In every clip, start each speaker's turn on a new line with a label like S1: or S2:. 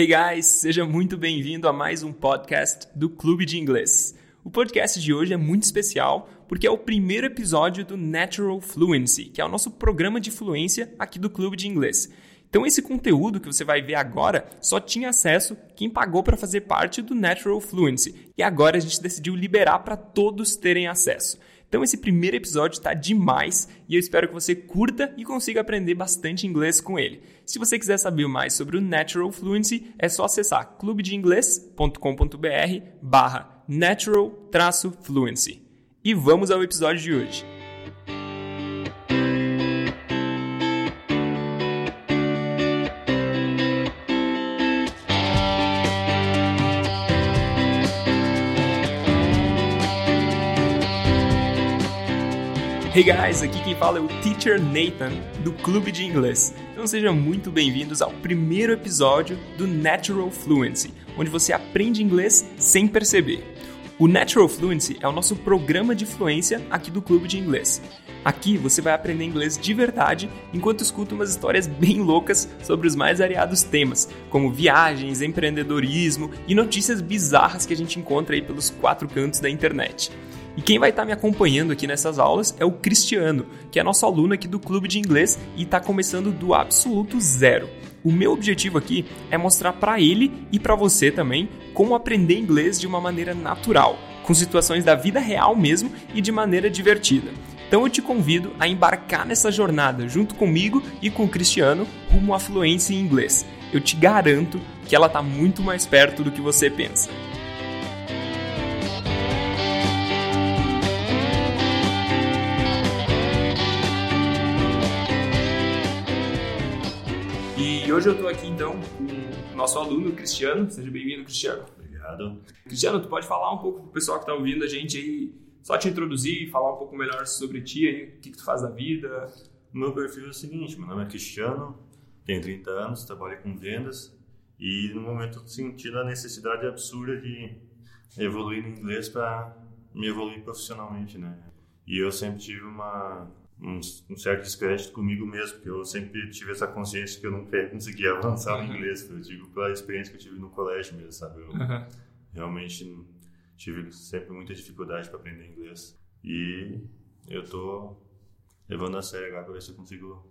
S1: Hey guys, seja muito bem-vindo a mais um podcast do Clube de Inglês. O podcast de hoje é muito especial porque é o primeiro episódio do Natural Fluency, que é o nosso programa de fluência aqui do Clube de Inglês. Então esse conteúdo que você vai ver agora só tinha acesso quem pagou para fazer parte do Natural Fluency. E agora a gente decidiu liberar para todos terem acesso. Então esse primeiro episódio está demais e eu espero que você curta e consiga aprender bastante inglês com ele. Se você quiser saber mais sobre o Natural Fluency, é só acessar clubedeinglês.com.br barra natural-fluency. E vamos ao episódio de hoje. Hey guys, aqui quem fala é o Teacher Nathan do Clube de Inglês. Então sejam muito bem-vindos ao primeiro episódio do Natural Fluency, onde você aprende inglês sem perceber. O Natural Fluency é o nosso programa de fluência aqui do Clube de Inglês. Aqui você vai aprender inglês de verdade enquanto escuta umas histórias bem loucas sobre os mais variados temas, como viagens, empreendedorismo e notícias bizarras que a gente encontra aí pelos quatro cantos da internet. E quem vai estar tá me acompanhando aqui nessas aulas é o Cristiano, que é nosso aluno aqui do Clube de Inglês e está começando do absoluto zero. O meu objetivo aqui é mostrar para ele e para você também como aprender inglês de uma maneira natural, com situações da vida real mesmo e de maneira divertida. Então eu te convido a embarcar nessa jornada junto comigo e com o Cristiano rumo à fluência em inglês. Eu te garanto que ela está muito mais perto do que você pensa. E hoje eu estou aqui então com o nosso aluno, Cristiano. Seja bem-vindo, Cristiano.
S2: Obrigado.
S1: Cristiano, tu pode falar um pouco pro pessoal que está ouvindo a gente aí, só te introduzir, falar um pouco melhor sobre ti aí, o que, que tu faz da vida?
S2: O meu perfil é o seguinte, meu nome é Cristiano, tenho 30 anos, trabalho com vendas e no momento eu sentindo a necessidade absurda de evoluir no inglês para me evoluir profissionalmente, né? E eu sempre tive uma um, um, certo descrédito comigo mesmo, porque eu sempre tive essa consciência que eu nunca conseguia avançar no inglês. Eu digo pela experiência que eu tive no colégio mesmo, sabe? Eu uhum. realmente tive sempre muita dificuldade para aprender inglês. E eu tô levando a sério agora para ver se eu consigo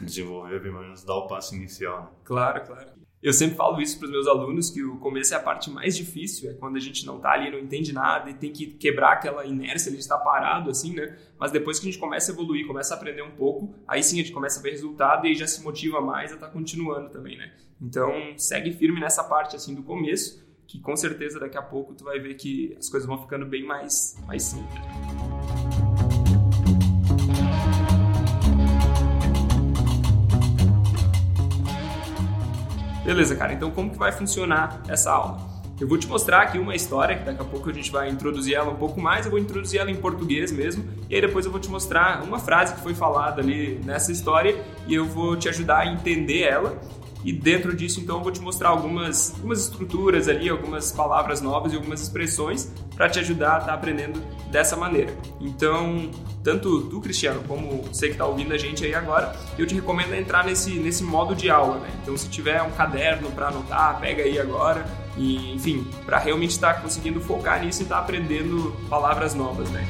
S2: desenvolver, pelo menos dar o passo inicial. Né?
S1: Claro, claro. Eu sempre falo isso para os meus alunos que o começo é a parte mais difícil, é quando a gente não está ali, não entende nada e tem que quebrar aquela inércia, a gente está parado assim, né? Mas depois que a gente começa a evoluir, começa a aprender um pouco, aí sim a gente começa a ver resultado e já se motiva mais a estar tá continuando também, né? Então, segue firme nessa parte assim do começo, que com certeza daqui a pouco tu vai ver que as coisas vão ficando bem mais mais simples. Beleza, cara, então como que vai funcionar essa aula? Eu vou te mostrar aqui uma história, que daqui a pouco a gente vai introduzir ela um pouco mais, eu vou introduzir ela em português mesmo, e aí depois eu vou te mostrar uma frase que foi falada ali nessa história e eu vou te ajudar a entender ela e dentro disso, então, eu vou te mostrar algumas, algumas estruturas ali, algumas palavras novas e algumas expressões para te ajudar a estar tá aprendendo dessa maneira. Então, tanto tu, Cristiano, como você que está ouvindo a gente aí agora, eu te recomendo entrar nesse, nesse modo de aula, né? Então, se tiver um caderno para anotar, pega aí agora e, enfim, para realmente estar tá conseguindo focar nisso e estar tá aprendendo palavras novas, né?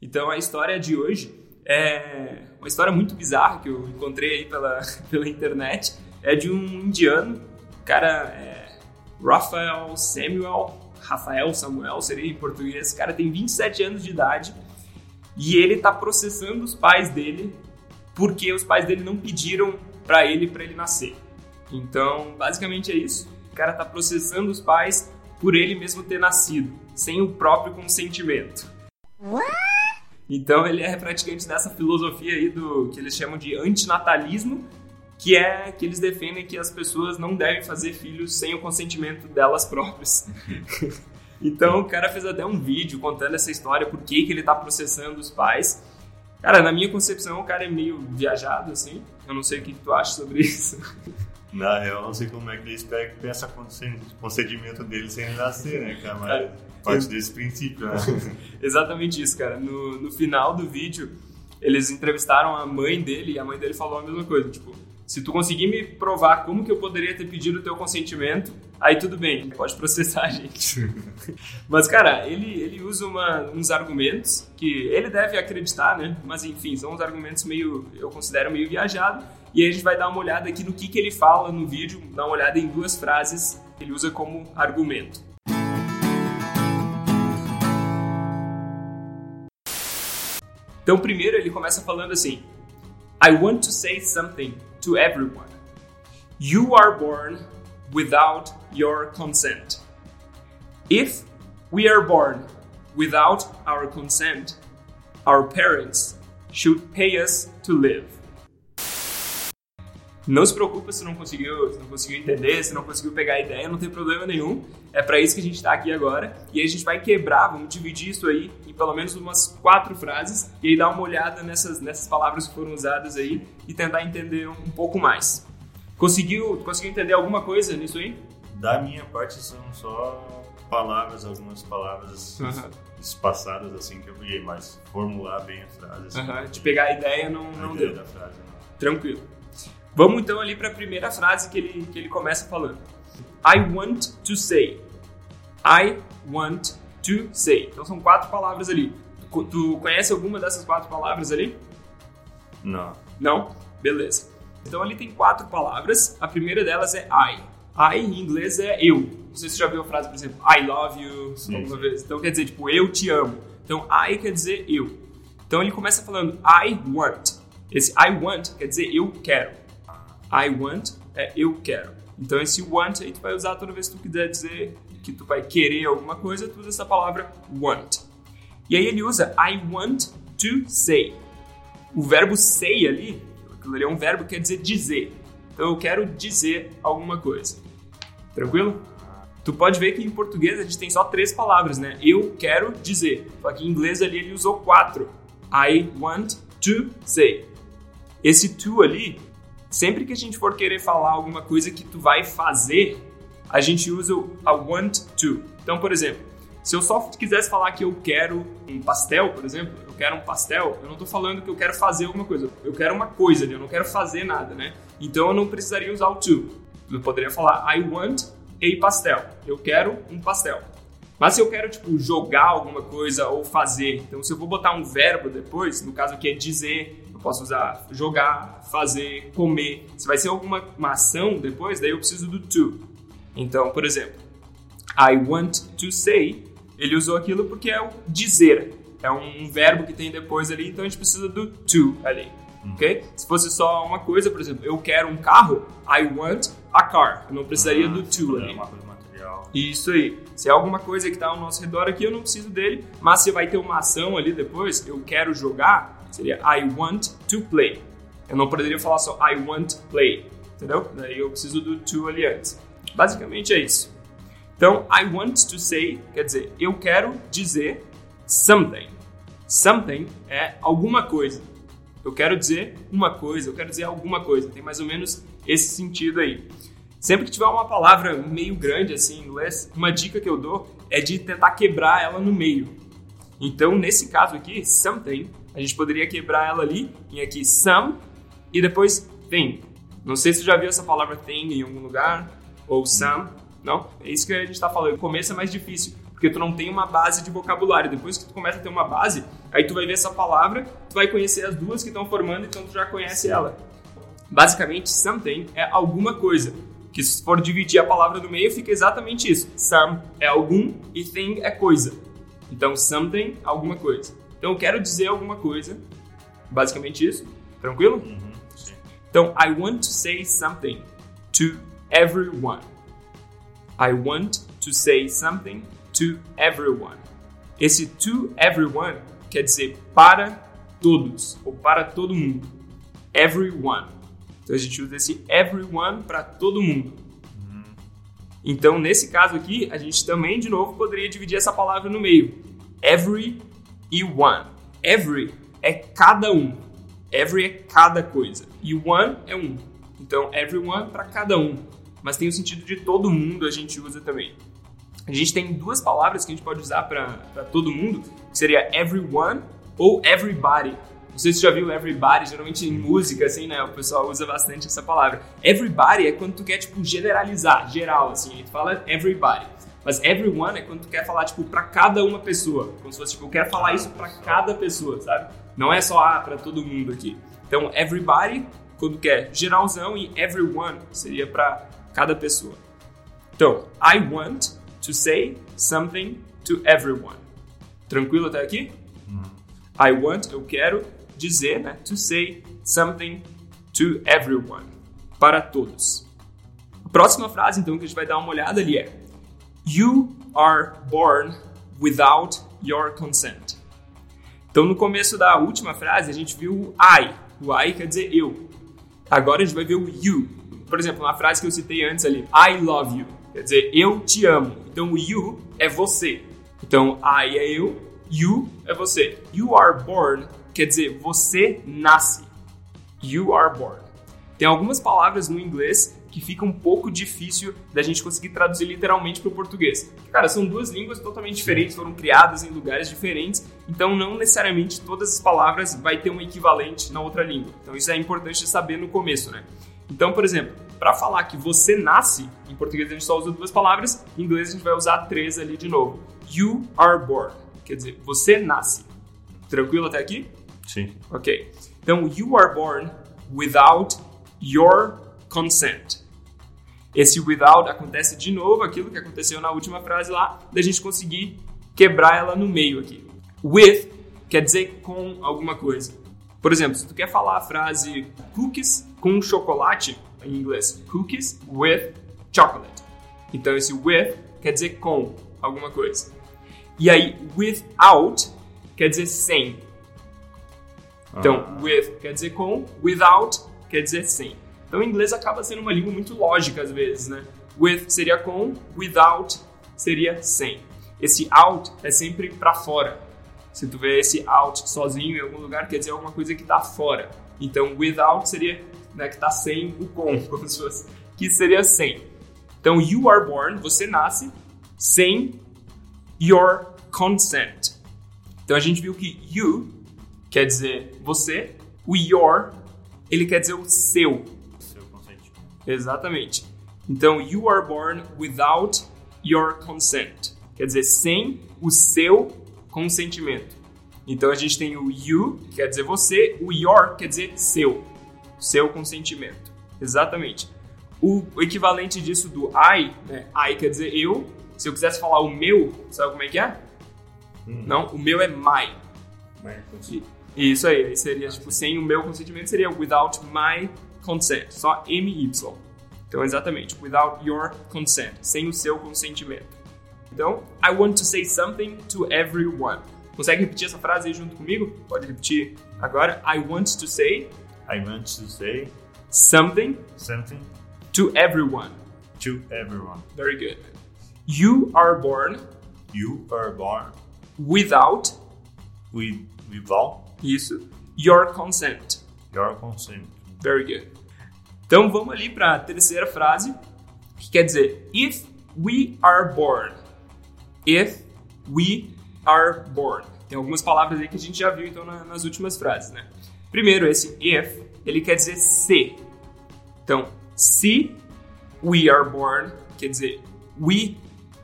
S1: Então, a história de hoje é uma história muito bizarra que eu encontrei aí pela, pela internet. É de um indiano, cara é Rafael Samuel, Rafael Samuel seria em português. Esse cara tem 27 anos de idade e ele está processando os pais dele porque os pais dele não pediram para ele para ele nascer. Então, basicamente é isso. O cara está processando os pais por ele mesmo ter nascido, sem o próprio consentimento. What? Então ele é praticante dessa filosofia aí do que eles chamam de antinatalismo, que é que eles defendem que as pessoas não devem fazer filhos sem o consentimento delas próprias. então o cara fez até um vídeo contando essa história, por que, que ele está processando os pais. Cara, na minha concepção o cara é meio viajado, assim. Eu não sei o que, que tu acha sobre isso.
S2: Na real, não sei como é que ele espera que tenha esse concedimento dele sem nascer, né, cara? Mas parte desse princípio, né?
S1: Exatamente isso, cara. No, no final do vídeo, eles entrevistaram a mãe dele e a mãe dele falou a mesma coisa, tipo, se tu conseguir me provar como que eu poderia ter pedido o teu consentimento, aí tudo bem, pode processar a gente. Mas, cara, ele, ele usa uma, uns argumentos que ele deve acreditar, né? Mas, enfim, são uns argumentos meio, eu considero meio viajado. E a gente vai dar uma olhada aqui no que, que ele fala no vídeo, dar uma olhada em duas frases que ele usa como argumento. Então, primeiro ele começa falando assim: I want to say something to everyone. You are born without your consent. If we are born without our consent, our parents should pay us to live. Não se preocupa se não conseguiu, se não conseguiu entender, se não conseguiu pegar a ideia, não tem problema nenhum. É para isso que a gente está aqui agora. E aí a gente vai quebrar, vamos dividir isso aí em pelo menos umas quatro frases e aí dar uma olhada nessas, nessas palavras que foram usadas aí e tentar entender um pouco mais. Conseguiu, conseguiu entender alguma coisa nisso aí?
S2: Da minha parte são só palavras, algumas palavras uhum. espaçadas assim que eu peguei, mas formular bem a frase. Assim,
S1: uhum. De pegar a ideia não, não
S2: ideia
S1: deu.
S2: Da frase, não.
S1: Tranquilo. Vamos então ali para a primeira frase que ele, que ele começa falando. I want to say. I want to say. Então são quatro palavras ali. Tu, tu conhece alguma dessas quatro palavras ali?
S2: Não.
S1: Não? Beleza. Então ali tem quatro palavras. A primeira delas é I. I em inglês é eu. Não sei se você já viu a frase, por exemplo, I love you, alguma vez. Então quer dizer, tipo, eu te amo. Então I quer dizer eu. Então ele começa falando I want. Esse I want quer dizer eu quero. I want é eu quero. Então esse want aí tu vai usar toda vez que tu quiser dizer que tu vai querer alguma coisa, tu usa essa palavra want. E aí ele usa I want to say. O verbo say ali, aquilo ali é um verbo que quer dizer dizer. Então eu quero dizer alguma coisa. Tranquilo? Tu pode ver que em português a gente tem só três palavras, né? Eu quero dizer. Só que em inglês ali ele usou quatro. I want to say. Esse to ali Sempre que a gente for querer falar alguma coisa que tu vai fazer, a gente usa o I want to. Então, por exemplo, se eu só quisesse falar que eu quero um pastel, por exemplo, eu quero um pastel, eu não estou falando que eu quero fazer alguma coisa, eu quero uma coisa eu não quero fazer nada, né? Então eu não precisaria usar o to. Eu poderia falar I want a pastel. Eu quero um pastel. Mas se eu quero, tipo, jogar alguma coisa ou fazer, então se eu vou botar um verbo depois, no caso aqui é dizer, eu posso usar jogar, fazer, comer. Se vai ser alguma uma ação depois, daí eu preciso do to. Então, por exemplo, I want to say, ele usou aquilo porque é o dizer. É um verbo que tem depois ali, então a gente precisa do to ali. Hum. Ok? Se fosse só uma coisa, por exemplo, eu quero um carro, I want a car. Eu não precisaria ah, do to ali. Isso aí. Se é alguma coisa que está ao nosso redor aqui, eu não preciso dele. Mas se vai ter uma ação ali depois, eu quero jogar, seria I want to play. Eu não poderia falar só I want play, entendeu? Daí eu preciso do to ali antes. Basicamente é isso. Então, I want to say quer dizer eu quero dizer something. Something é alguma coisa. Eu quero dizer uma coisa, eu quero dizer alguma coisa. Tem mais ou menos esse sentido aí. Sempre que tiver uma palavra meio grande assim em inglês, uma dica que eu dou é de tentar quebrar ela no meio. Então, nesse caso aqui, something a gente poderia quebrar ela ali em aqui some e depois thing. Não sei se você já viu essa palavra thing em algum lugar ou some, não? É isso que a gente está falando. O começo é mais difícil porque tu não tem uma base de vocabulário. Depois que tu começa a ter uma base, aí tu vai ver essa palavra, tu vai conhecer as duas que estão formando, então tu já conhece ela. Basicamente, something é alguma coisa. Que se for dividir a palavra no meio, fica exatamente isso. Some é algum e thing é coisa. Então, something, alguma coisa. Então eu quero dizer alguma coisa, basicamente isso. Tranquilo?
S2: Uhum,
S1: então, I want to say something to everyone. I want to say something to everyone. Esse to everyone quer dizer para todos ou para todo mundo. Everyone. Então a gente usa esse everyone para todo mundo.
S2: Uhum.
S1: Então, nesse caso aqui, a gente também, de novo, poderia dividir essa palavra no meio. Every e one. Every é cada um. Every é cada coisa. E one é um. Então, everyone para cada um. Mas tem o sentido de todo mundo a gente usa também. A gente tem duas palavras que a gente pode usar para todo mundo, que seria everyone ou everybody. Não sei se você já viu everybody, geralmente em música, assim, né? O pessoal usa bastante essa palavra. Everybody é quando tu quer, tipo, generalizar, geral, assim. Tu fala everybody. Mas everyone é quando tu quer falar, tipo, pra cada uma pessoa. Como se fosse, tipo, eu quero falar isso pra cada pessoa, sabe? Não é só, ah, pra todo mundo aqui. Então, everybody, quando quer geralzão, e everyone seria pra cada pessoa. Então, I want to say something to everyone. Tranquilo até aqui? I want, eu quero dizer, né? To say something to everyone. Para todos. A próxima frase, então, que a gente vai dar uma olhada ali é You are born without your consent. Então, no começo da última frase, a gente viu o I. O I quer dizer eu. Agora a gente vai ver o you. Por exemplo, uma frase que eu citei antes ali, I love you. Quer dizer, eu te amo. Então, o you é você. Então, I é eu, you é você. You are born quer dizer você nasce. You are born. Tem algumas palavras no inglês que fica um pouco difícil da gente conseguir traduzir literalmente para o português. Cara, são duas línguas totalmente diferentes, foram criadas em lugares diferentes, então não necessariamente todas as palavras vai ter um equivalente na outra língua. Então isso é importante saber no começo, né? Então, por exemplo, para falar que você nasce, em português a gente só usa duas palavras, em inglês a gente vai usar três ali de novo. You are born, quer dizer, você nasce. Tranquilo até aqui?
S2: Sim.
S1: Ok. Então, you are born without your consent. Esse without acontece de novo, aquilo que aconteceu na última frase lá, da gente conseguir quebrar ela no meio aqui. With quer dizer com alguma coisa. Por exemplo, se tu quer falar a frase cookies com chocolate, em inglês, cookies with chocolate. Então esse with quer dizer com alguma coisa. E aí, without quer dizer sem. Então,
S2: Ah.
S1: with quer dizer com, without quer dizer sem. Então, o inglês acaba sendo uma língua muito lógica às vezes, né? With seria com, without seria sem. Esse out é sempre para fora. Se tu vê esse out sozinho em algum lugar, quer dizer alguma coisa que tá fora. Então, without seria né, que tá sem o com, como se fosse, que seria sem. Então, you are born, você nasce sem your consent. Então, a gente viu que you quer dizer você, o your, ele quer dizer o seu. Exatamente. Então, you are born without your consent. Quer dizer, sem o seu consentimento. Então, a gente tem o you, que quer dizer você, o your quer dizer seu. Seu consentimento. Exatamente. O equivalente disso do I, né? I quer dizer eu. Se eu quisesse falar o meu, sabe como é que é? Não, o meu é my. E Isso aí, aí seria tipo, sem o meu consentimento seria without my consent, só MY. Então, exatamente, without your consent, sem o seu consentimento. Então, I want to say something to everyone. Consegue repetir essa frase aí junto comigo? Pode repetir agora. I want to say
S2: I want to say
S1: something
S2: something
S1: to everyone.
S2: to everyone.
S1: Very good. You are born
S2: You are born
S1: without
S2: with, without
S1: isso, your consent.
S2: your consent.
S1: Very good. Então vamos ali para a terceira frase, que quer dizer if we are born. If we are born. Tem algumas palavras aí que a gente já viu então na- nas últimas frases, né? Primeiro esse if, ele quer dizer se. Então, se we are born, quer dizer we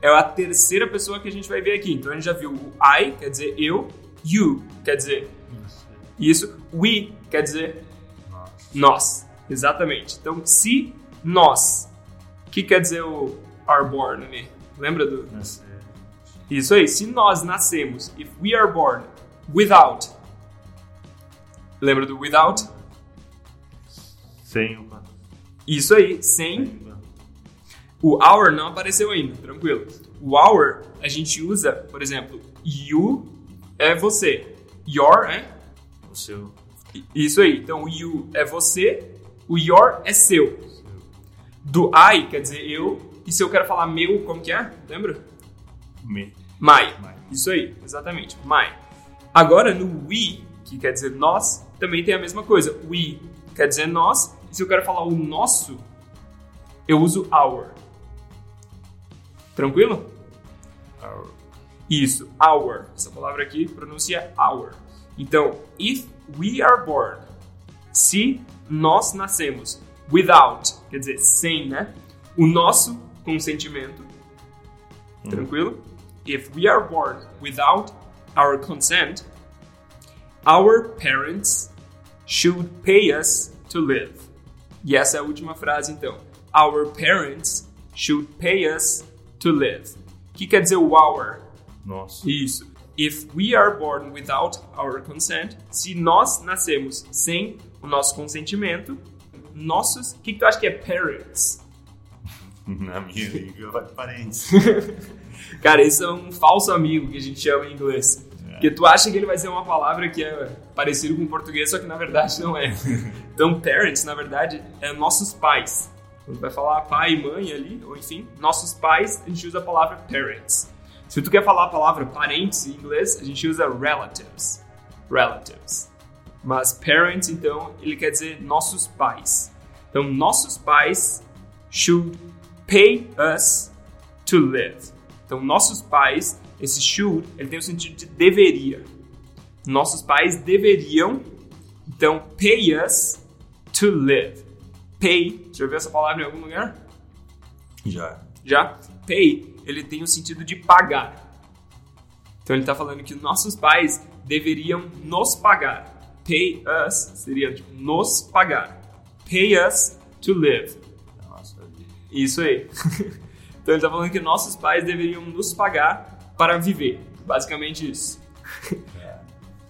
S1: é a terceira pessoa que a gente vai ver aqui. Então a gente já viu o I, quer dizer eu, you quer dizer isso, we quer dizer. Nós, exatamente. Então, se nós, o que quer dizer o are born ali? Lembra do?
S2: Nascer.
S1: Isso aí, se nós nascemos, if we are born without. Lembra do without?
S2: Sem o
S1: Isso aí, sem. O our não apareceu ainda, tranquilo. O our a gente usa, por exemplo, you é você, your é
S2: o seu
S1: Isso aí. Então, o you é você, o your é seu. Do I quer dizer eu, e se eu quero falar meu, como que é? Lembra?
S2: me.
S1: My.
S2: My.
S1: Isso aí, exatamente. My. Agora, no we, que quer dizer nós, também tem a mesma coisa. We quer dizer nós, e se eu quero falar o nosso, eu uso our. Tranquilo?
S2: Our,
S1: Isso, our. Essa palavra aqui pronuncia our. Então, if we are born, se nós nascemos, without, quer dizer, sem, né? O nosso consentimento. Tranquilo? If we are born without our consent, our parents should pay us to live. E essa é a última frase então. Our parents should pay us to live. O que quer dizer o our?
S2: Nossa.
S1: Isso. If we are born without our consent, se nós nascemos sem o nosso consentimento, nossos, o que, que tu acha que é parents?
S2: Na minha língua vai parentes.
S1: Cara, isso é um falso amigo que a gente chama em inglês. Porque tu acha que ele vai ser uma palavra que é parecido com português, só que na verdade não é. Então, parents, na verdade, é nossos pais. Quando vai falar pai e mãe ali, ou enfim, nossos pais, a gente usa a palavra parents. Se tu quer falar a palavra parentes em inglês, a gente usa relatives. Relatives. Mas parents, então, ele quer dizer nossos pais. Então, nossos pais should pay us to live. Então, nossos pais, esse should, ele tem o sentido de deveria. Nossos pais deveriam, então, pay us to live. Pay, já ouviu essa palavra em algum lugar?
S2: Já.
S1: Já? Pay, ele tem o sentido de pagar. Então ele está falando que nossos pais deveriam nos pagar. Pay us seria tipo, nos pagar. Pay us to live. Isso aí. então ele está falando que nossos pais deveriam nos pagar para viver. Basicamente isso.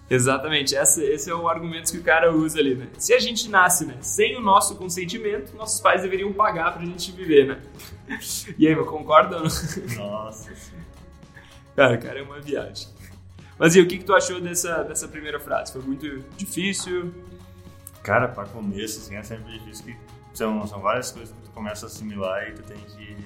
S1: Exatamente, esse, esse é o argumento que o cara usa ali, né? Se a gente nasce, né, sem o nosso consentimento, nossos pais deveriam pagar pra gente viver, né? E aí, meu, concorda ou não?
S2: Nossa.
S1: Cara, cara, é uma viagem. Mas e o que, que tu achou dessa, dessa primeira frase? Foi muito difícil?
S2: Cara, pra começo, assim, é sempre difícil que são, são várias coisas que tu começa a assimilar e tu tem que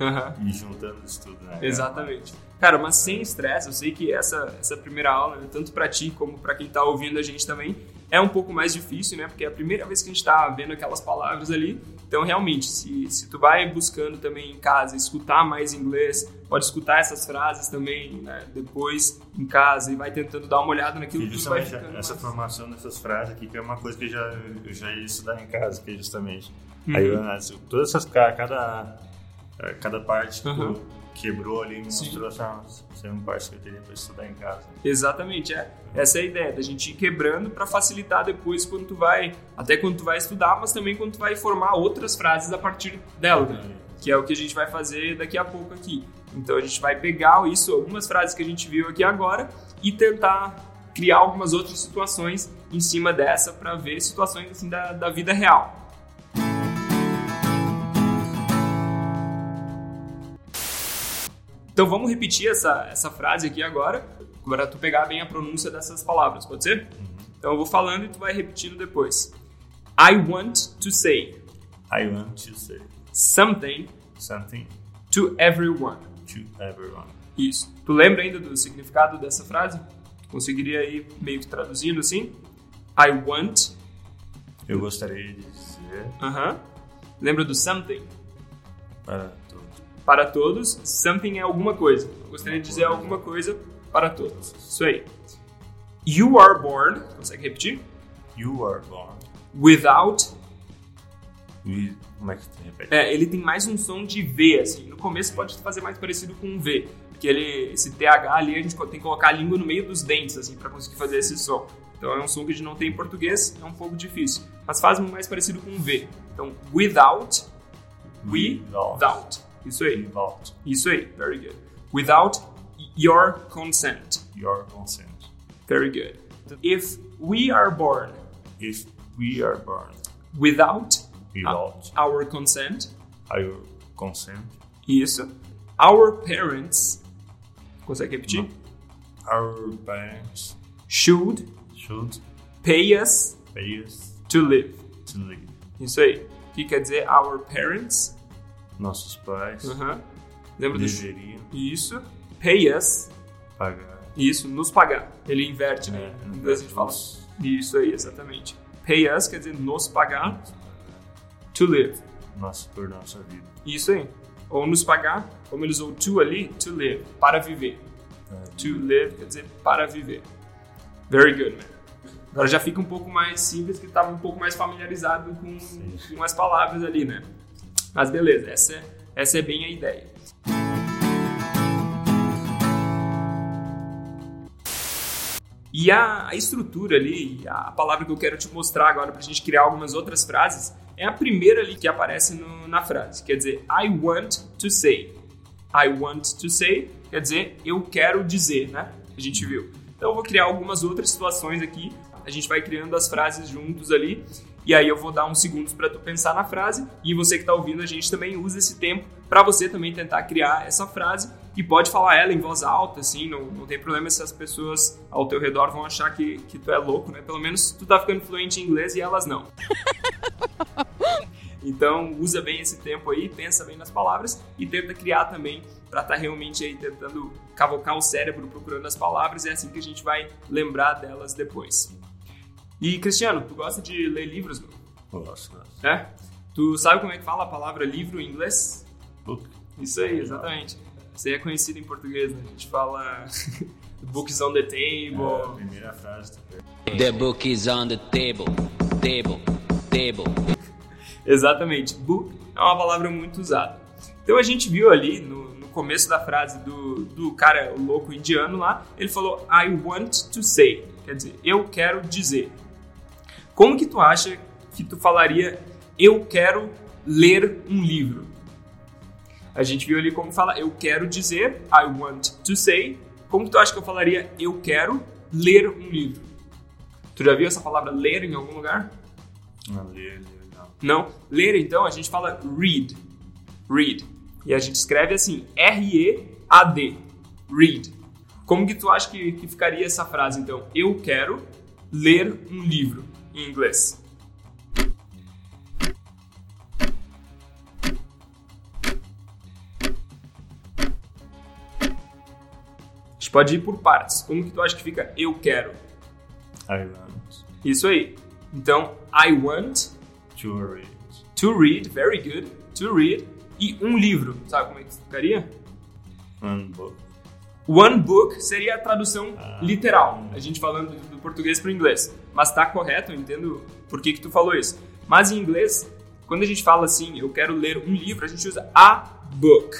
S1: Aham.
S2: ir juntando isso tudo, né?
S1: Exatamente. Cara, mas sem estresse, eu sei que essa, essa primeira aula, né, tanto pra ti como pra quem tá ouvindo a gente também, é um pouco mais difícil, né? Porque é a primeira vez que a gente tá vendo aquelas palavras ali. Então, realmente, se, se tu vai buscando também em casa, escutar mais inglês, pode escutar essas frases também, né? Depois em casa e vai tentando dar uma olhada naquilo
S2: E
S1: que tu vai ficando
S2: essa
S1: mais-
S2: formação dessas frases aqui, que é uma coisa que eu já, eu já ia estudar em casa, que é justamente.
S1: Uhum.
S2: Aí, eu, todas essas, ca- cada, cada parte que
S1: Uhum.
S2: tu quebrou ali mostrou essa, uma parte que eu teria para estudar em casa.
S1: Exatamente, é. Essa é a ideia, da gente ir quebrando para facilitar depois quando tu vai, até quando tu vai estudar, mas também quando tu vai formar outras frases a partir dela, né? Que é o que a gente vai fazer daqui a pouco aqui. Então a gente vai pegar isso, algumas frases que a gente viu aqui agora e tentar criar algumas outras situações em cima dessa para ver situações assim da, da vida real. Então vamos repetir essa, essa frase aqui agora, para tu pegar bem a pronúncia dessas palavras, pode ser? Então eu vou falando e tu vai repetindo depois. I want to say
S2: I want to say
S1: something
S2: something
S1: to everyone.
S2: to everyone.
S1: Isso. Tu lembra ainda do significado dessa frase? Conseguiria ir meio que traduzindo assim? I want.
S2: Eu gostaria de dizer
S1: Aham. Lembra do something?
S2: para todos.
S1: Para todos, something é alguma coisa. Eu gostaria de dizer alguma coisa para todos. Isso aí. You are born. Consegue repetir?
S2: You are born
S1: Without
S2: with. Como é que repete?
S1: É, ele tem mais um som de V, assim. No começo pode fazer mais parecido com um V. Porque ele, esse TH ali, a gente tem que colocar a língua no meio dos dentes, assim, pra conseguir fazer esse som. Então é um som que a gente não tem em português, é um pouco difícil. Mas faz mais parecido com um V. Então, without, without. Isso
S2: Without
S1: isso aí, very good. Without your consent.
S2: your consent.
S1: Very good. If we are born
S2: If we are born
S1: without
S2: without
S1: our consent,
S2: our consent,
S1: Isso. Our parents. Consegue repetir?
S2: our parents
S1: Should
S2: should
S1: pay us
S2: pay us
S1: to live.
S2: to live.
S1: Isso aí. Que quer dizer our parents?
S2: Nossos pais
S1: Aham. Lembra do
S2: deveriam
S1: Isso. Pay us.
S2: pagar.
S1: Isso, nos pagar. Ele inverte, né?
S2: É,
S1: Em inglês a gente fala. Isso aí, exatamente. Pay us quer dizer nos pagar to live.
S2: Nosso, por nossa vida.
S1: Isso aí. Ou nos pagar, como eles usam to ali, to live, para viver.
S2: É,
S1: To live quer dizer para viver. Very good, man. Agora já fica um pouco mais simples, que estava um pouco mais familiarizado com, com as palavras ali, né? Mas beleza, essa é, essa é bem a ideia. E a, a, estrutura ali, a palavra que eu quero te mostrar agora para a gente criar algumas outras frases, é a primeira ali que aparece no, na frase. Quer dizer, I want to say. I want to say quer dizer eu quero dizer, né? A gente viu. Então eu vou criar algumas outras situações aqui. A gente vai criando as frases juntos ali. E aí eu vou dar uns segundos para tu pensar na frase. E você que está ouvindo, a gente também usa esse tempo para você também tentar criar essa frase e pode falar ela em voz alta, assim, não, não tem problema se as pessoas ao teu redor vão achar que, que tu é louco, né? Pelo menos tu tá ficando fluente em inglês e elas não. Então, usa bem esse tempo aí, pensa bem nas palavras e tenta criar também para estar tá realmente aí tentando cavocar o cérebro procurando as palavras. É assim que a gente vai lembrar delas depois. E, Cristiano, tu gosta de ler livros?
S2: Gosto, gosto.
S1: É? Tu sabe como é que fala a palavra livro em inglês?
S2: Book.
S1: Isso aí, exatamente. Você é conhecido em português, né? A gente fala the book is on the table. É,
S2: a primeira frase.
S3: The book is on the table. Table. Table.
S1: Exatamente. Book é uma palavra muito usada. Então a gente viu ali no, no começo da frase do, do cara, o louco indiano lá, ele falou I want to say. Quer dizer, eu quero dizer. Como que tu acha que tu falaria eu quero ler um livro? A gente viu ali como fala eu quero dizer, I want to say. Como tu acha que eu falaria eu quero ler um livro? Tu já viu essa palavra ler em algum lugar?
S2: Não, ler, ler, não.
S1: Não? Ler, então, a gente fala read. Read. E a gente escreve assim, R-E-A-D. Read. Como que tu acha que, que ficaria essa frase, então? Eu quero ler um livro em inglês. gente pode ir por partes. Como que tu acha que fica eu quero?
S2: I want.
S1: Isso aí. Então, I want
S2: to read.
S1: To read, very good. To read. E um livro, sabe como é que ficaria?
S2: One book.
S1: One book seria a tradução ah. literal, a gente falando do português para o inglês. Mas tá correto, eu entendo por que, que tu falou isso. Mas em inglês, quando a gente fala assim, eu quero ler um livro, a gente usa a book.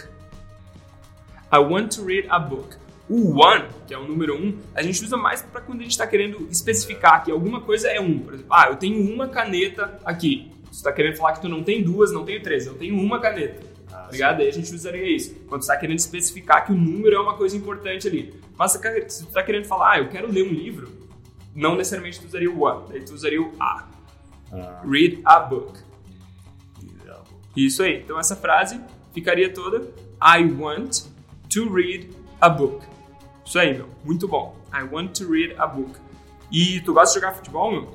S1: I want to read a book. O one, que é o número um, a gente usa mais para quando a gente está querendo especificar que alguma coisa é um. Por exemplo, ah, eu tenho uma caneta aqui. Você está querendo falar que tu não tem duas, não tenho três, eu tenho uma caneta. Ah, tá ligado? Aí a gente usaria isso. Quando você está querendo especificar que o número é uma coisa importante ali. Mas se você está querendo falar, ah, eu quero ler um livro, não necessariamente tu usaria o one, daí tu usaria o a. Ah. Read a book. Isso aí. Então essa frase ficaria toda I want to read a book. Isso aí, meu. Muito bom. I want to read a book. E tu gosta de jogar futebol, meu?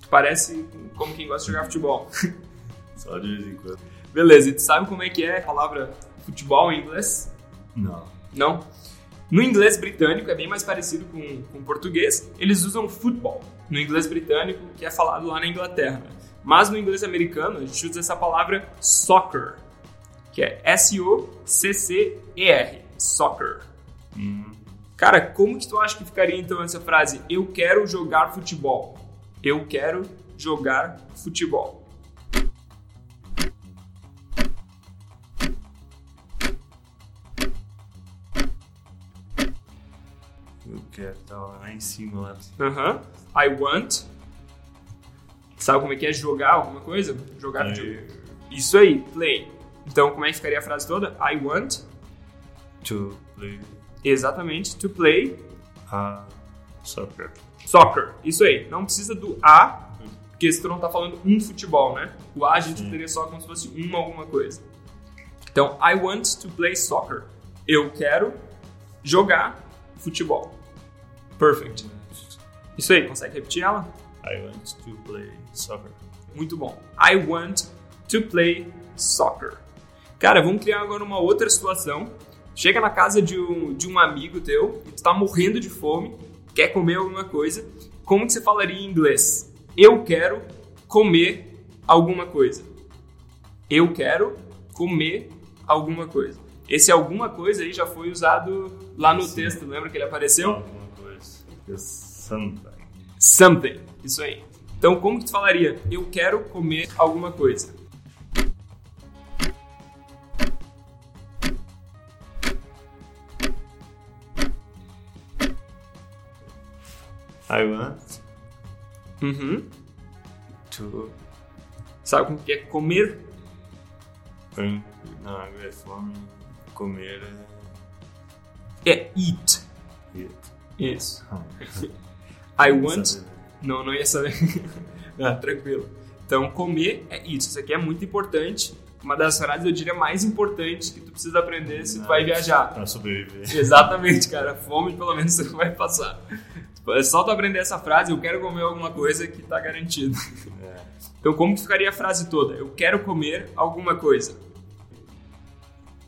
S1: Tu parece como quem gosta de jogar futebol.
S2: Só de vez em quando.
S1: Beleza, e tu sabe como é que é a palavra futebol em inglês?
S2: Não.
S1: Não? No inglês britânico é bem mais parecido com, com o português. Eles usam futebol no inglês britânico, que é falado lá na Inglaterra. Mas no inglês americano, a gente usa essa palavra soccer, que é S-O-C-C-E-R. Soccer.
S2: Hum.
S1: Cara, como que tu acha que ficaria então essa frase? Eu quero jogar futebol. Eu quero jogar futebol.
S2: Eu quero estar lá em cima lá.
S1: Aham. I want. Sabe como é que é jogar alguma coisa? Jogar futebol. Isso aí, play. Então, como é que ficaria a frase toda? I want
S2: to play
S1: Exatamente, to play
S2: a soccer.
S1: Soccer, isso aí. Não precisa do a, porque se tu não tá falando um futebol, né? O a a gente teria só como se fosse uma alguma coisa. Então, I want to play soccer. Eu quero jogar futebol. Perfect. Isso aí, consegue repetir ela?
S2: I want to play soccer.
S1: Muito bom. I want to play soccer. Cara, vamos criar agora uma outra situação Chega na casa de um, de um amigo teu e tu tá morrendo de fome, quer comer alguma coisa. Como que você falaria em inglês? Eu quero comer alguma coisa. Eu quero comer alguma coisa. Esse alguma coisa aí já foi usado lá no Sim. texto, lembra que ele apareceu?
S2: Coisa. Something.
S1: Something. Isso aí. Então, como que tu falaria? Eu quero comer alguma coisa.
S2: I want
S1: Uhum. To... Sabe como que é comer?
S2: pão. Não, agora é fome. Comer é.
S1: É eat.
S2: eat.
S1: Isso. I want... Não, não ia saber. ah, tranquilo. Então, comer é isso. Isso aqui é muito importante. Uma das frases, eu diria, mais importantes que tu precisa aprender se tu vai viajar.
S2: Pra sobreviver.
S1: Exatamente, cara. Fome, pelo menos, você vai passar. É só tu aprender essa frase, eu quero comer alguma coisa que tá garantido.
S2: É.
S1: Então, como que ficaria a frase toda? Eu quero comer alguma coisa.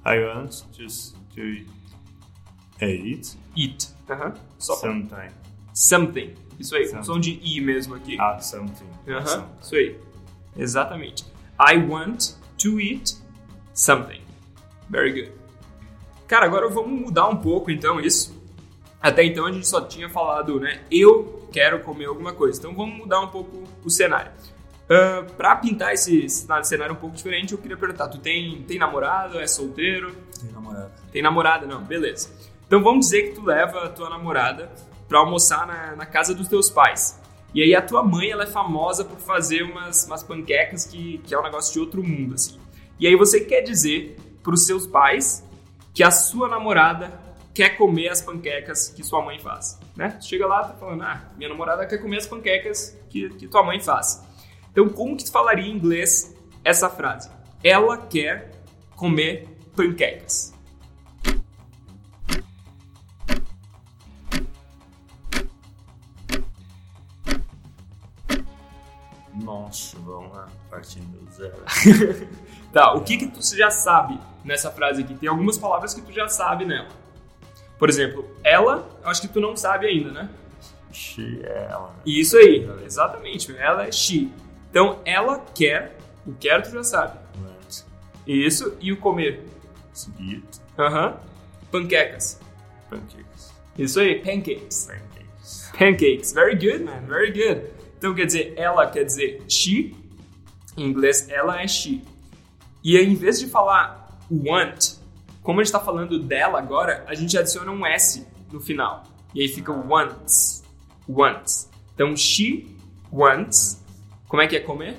S2: I want just to eat
S1: Eat. Aham. Só
S2: sometime.
S1: something. Isso aí, com
S2: Something.
S1: som de I mesmo aqui.
S2: Ah, something.
S1: Aham, isso aí. Exatamente. I want to eat something. Very good. Cara, agora vamos mudar um pouco então isso. Até então a gente só tinha falado, né? Eu quero comer alguma coisa. Então vamos mudar um pouco o cenário. Uh, pra pintar esse cenário um pouco diferente, eu queria perguntar: tu tem, tem namorado? É solteiro?
S2: Tem namorada.
S1: Tem namorada? Não, beleza. Então vamos dizer que tu leva a tua namorada pra almoçar na, na casa dos teus pais. E aí a tua mãe, ela é famosa por fazer umas, umas panquecas que, que é um negócio de outro mundo, assim. E aí você quer dizer pros seus pais que a sua namorada quer comer as panquecas que sua mãe faz, né? Tu chega lá, tá falando, ah, minha namorada quer comer as panquecas que, que tua mãe faz. Então, como que tu falaria em inglês essa frase? Ela quer comer panquecas.
S2: Nossa, vamos lá. Partindo do zero.
S1: Tá, o que que tu já sabe nessa frase aqui? Tem algumas palavras que tu já sabe nela. Por exemplo, ela, eu acho que tu não sabe ainda, né?
S2: She, ela.
S1: Isso aí, exatamente. Ela é she. Então, ela quer, o quer tu já sabe.
S2: Want
S1: Isso, e o comer.
S2: eat
S1: Aham. Panquecas.
S2: pancakes.
S1: Isso aí, pancakes.
S2: Pancakes.
S1: Pancakes. Very good, man. Very good. Então, quer dizer, ela quer dizer she. Em inglês, ela é she. E aí, em vez de falar want, como a gente está falando dela agora, a gente adiciona um S no final. E aí fica wants. Wants. Então, she wants. Como é que é comer?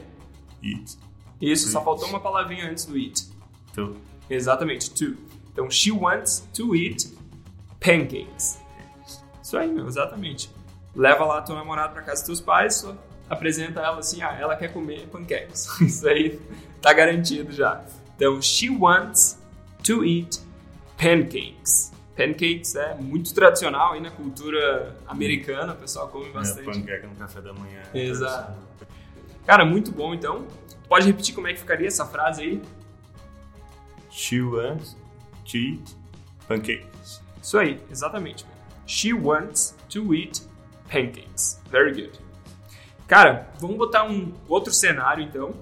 S2: Eat.
S1: Isso, só
S2: Eat.
S1: faltou uma palavrinha antes do eat.
S2: To
S1: Exatamente, to. Então, she wants to eat pancakes. Isso aí, meu, exatamente. Leva lá tua namorada pra casa dos teus pais, só apresenta ela assim, ah, ela quer comer pancakes. Isso aí tá garantido já. Então, she wants to eat pancakes. Pancakes é muito tradicional aí na cultura americana, o pessoal come
S2: minha
S1: bastante.
S2: panqueca no café da manhã.
S1: Exato. Cara, muito bom então. Pode repetir como é que ficaria essa frase aí?
S2: She wants to eat pancakes.
S1: Isso aí, exatamente. She wants to eat pancakes. Very good. Cara, vamos botar um outro cenário então.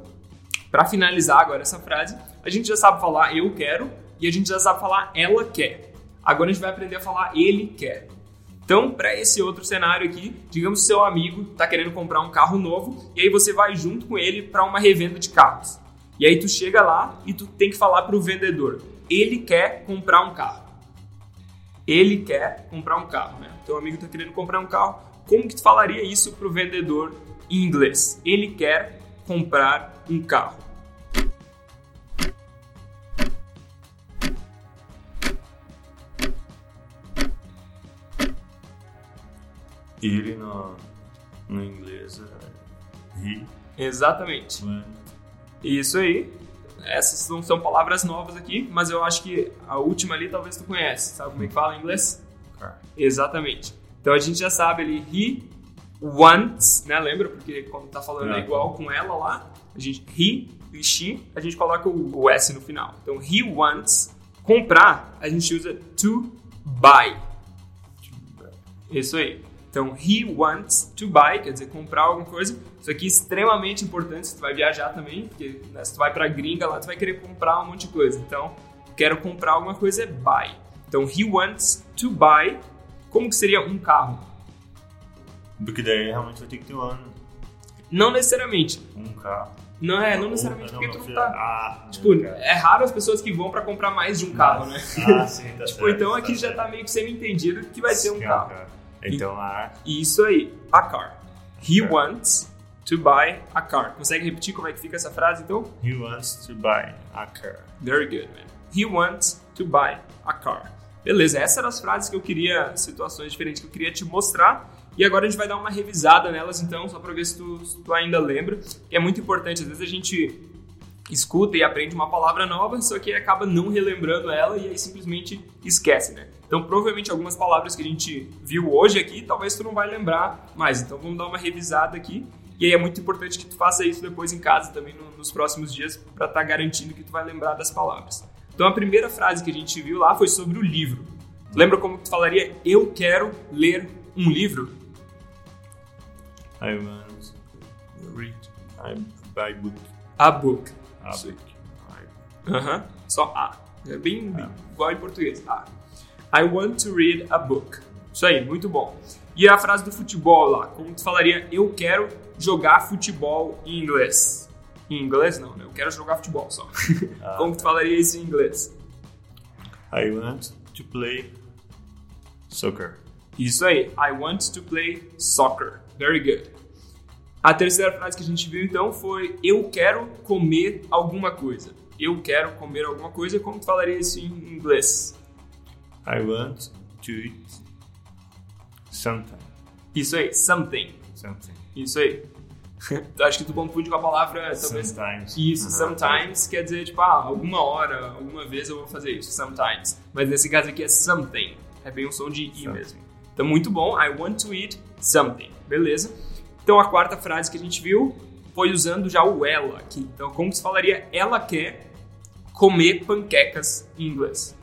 S1: Pra finalizar agora essa frase, a gente já sabe falar eu quero e a gente já sabe falar ela quer. Agora a gente vai aprender a falar ele quer. Então, para esse outro cenário aqui, digamos que seu amigo está querendo comprar um carro novo e aí você vai junto com ele para uma revenda de carros. E aí tu chega lá e tu tem que falar para o vendedor, ele quer comprar um carro. Ele quer comprar um carro, né? Teu amigo está querendo comprar um carro. Como que tu falaria isso para o vendedor em inglês? Ele quer comprar um carro.
S2: Ele no, no inglês é he
S1: Exatamente.
S2: went
S1: Isso aí. Essas não são palavras novas aqui, mas eu acho que a última ali talvez tu conhece. Sabe como é que fala em inglês?
S2: car.
S1: Exatamente. Então a gente já sabe ali, he wants, né? Lembra? Porque quando tá falando
S2: É.
S1: igual com ela lá, a gente he e she, a gente coloca o, o S no final. Então he wants comprar, a gente usa to buy. Isso aí. Então, he wants to buy, quer dizer, comprar alguma coisa. Isso aqui é extremamente importante se tu vai viajar também, porque né, se tu vai pra gringa lá, tu vai querer comprar um monte de coisa. Então, quero comprar alguma coisa é buy. Então, he wants to buy. Como que seria um carro?
S2: Porque daí realmente vai ter que ter um ano,
S1: Não necessariamente.
S2: um carro.
S1: Não é, não necessariamente
S2: não,
S1: porque
S2: não,
S1: tu não tá.
S2: Ah,
S1: Tipo, é raro as pessoas que vão pra comprar mais de um carro, né?
S2: Ah, sim, tá
S1: Tipo,
S2: certo,
S1: então
S2: tá
S1: aqui já
S2: certo.
S1: tá meio que semi-entendido que vai ter um
S2: Sim,
S1: carro.
S2: cara. Então, a
S1: Isso aí, a car. He
S2: Car.
S1: wants to buy a car. Consegue repetir como é que fica essa frase, então?
S2: he wants to buy a car.
S1: Very good, man. He wants to buy a car. Beleza, essas eram as frases que eu queria, situações diferentes que eu queria te mostrar. E agora a gente vai dar uma revisada nelas, então, só pra ver se tu, se tu ainda lembra. É muito importante, às vezes a gente escuta e aprende uma palavra nova, só que acaba não relembrando ela e aí simplesmente esquece, né? Então, provavelmente algumas palavras que a gente viu hoje aqui, talvez tu não vai lembrar mais. Então, vamos dar uma revisada aqui. E aí é muito importante que tu faça isso depois em casa também no- nos próximos dias para estar garantindo que tu vai lembrar das palavras. Então, a primeira frase que a gente viu lá foi sobre o livro. Lembra como tu falaria eu quero ler um livro?
S2: I want to read. I book.
S1: A book.
S2: A book.
S1: Aham, só A. É bem, bem igual em português. A. I want to read a book. Isso aí, muito bom. E a frase do futebol lá, como tu falaria, eu quero jogar futebol em inglês. Em inglês não, né? Eu quero jogar futebol só.
S2: Ah,
S1: como tu falaria isso em inglês?
S2: I want to play soccer.
S1: Isso aí, I want to play soccer. Very good. A terceira frase que a gente viu então foi eu quero comer alguma coisa. Eu quero comer alguma coisa, como tu falaria isso em inglês?
S2: I want to eat something.
S1: Isso aí, something.
S2: Something.
S1: Isso aí. Acho que tu confunde com a palavra talvez.
S2: Sometimes.
S1: Isso,
S2: Uhum.
S1: sometimes quer dizer tipo, ah, alguma hora, alguma vez eu vou fazer isso, sometimes. Mas nesse caso aqui é something. É bem um som de I mesmo. Então, muito bom. I want to eat something. Beleza? Então, a quarta frase que a gente viu foi usando já o ela aqui. Então, como se falaria ela quer comer panquecas em inglês?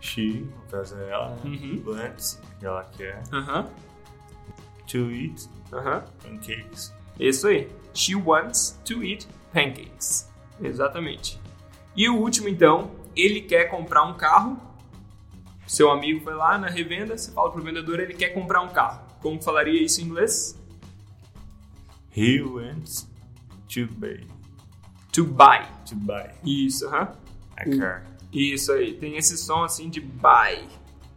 S2: She, no caso é ela, né?
S1: Uhum.
S2: Wants, ela quer.
S1: Aham,
S2: To eat
S1: aham.
S2: pancakes.
S1: Isso aí. She wants to eat pancakes. Exatamente. E o último, então, ele quer comprar um carro. Seu amigo foi lá na revenda, você fala pro vendedor, ele quer comprar um carro. Como falaria isso em inglês?
S2: He wants to buy.
S1: To buy.
S2: To buy
S1: Isso, aham.
S2: a
S1: Hum.
S2: car.
S1: Isso aí. Tem esse som assim de buy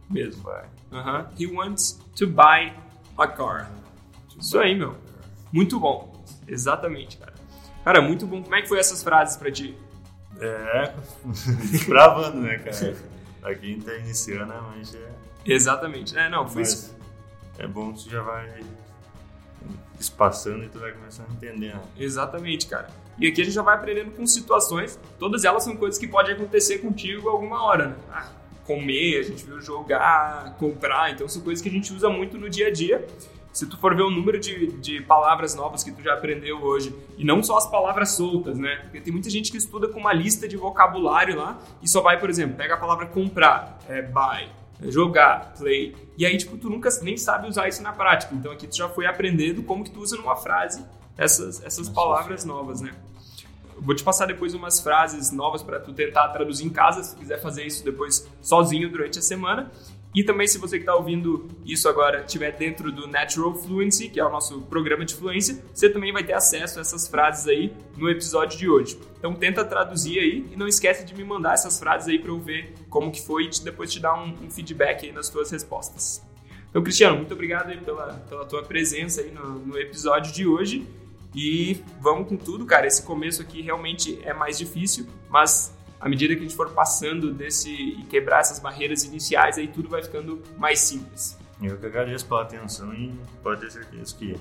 S1: mesmo.
S2: Buy.
S1: Aham. He wants to buy a car. Isso aí, meu. Muito bom. Exatamente, cara. Cara, muito bom. Como é que foi essas frases pra ti?
S2: É, bravando, né, cara? Pra quem tá iniciando, mas é.
S1: Exatamente. É, não, foi isso.
S2: Mas é bom que tu já vai espaçando e tu vai começando a entender, né?
S1: Exatamente, cara. E aqui a gente já vai aprendendo com situações. Todas elas são coisas que podem acontecer contigo alguma hora, né? Ah, comer, a gente viu jogar, comprar. Então são coisas que a gente usa muito no dia a dia. Se tu for ver o número de, de palavras novas que tu já aprendeu hoje, e não só as palavras soltas, né? Porque tem muita gente que estuda com uma lista de vocabulário lá e só vai, por exemplo, pega a palavra comprar, é buy, é jogar, play, e aí, tipo, tu nunca nem sabe usar isso na prática. Então aqui tu já foi aprendendo como que tu usa numa frase essas, essas palavras novas, né? Eu vou te passar depois umas frases novas para tu tentar traduzir em casa, se tu quiser fazer isso depois sozinho durante a semana. E também, se você que está ouvindo isso agora estiver dentro do Natural Fluency, que é o nosso programa de fluência, você também vai ter acesso a essas frases aí no episódio de hoje. Então tenta traduzir aí e não esquece de me mandar essas frases aí para eu ver como que foi e depois te dar um, um feedback aí nas tuas respostas. Então, Cristiano, muito obrigado pela, pela tua presença aí no, no episódio de hoje. E vamos com tudo, cara. Esse começo aqui realmente é mais difícil, mas à medida que a gente for passando desse e quebrar essas barreiras iniciais, aí tudo vai ficando mais simples.
S2: Eu que agradeço pela atenção e pode ter certeza que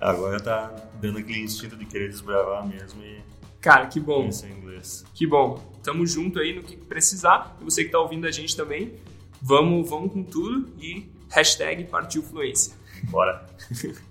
S2: agora tá dando aquele instinto de querer desbravar mesmo e
S1: Cara, que bom,
S2: conhecer inglês.
S1: que bom. Tamo junto aí no que precisar. E você que tá ouvindo a gente também, vamos, vamos com tudo e hashtag partiu fluência.
S2: Bora!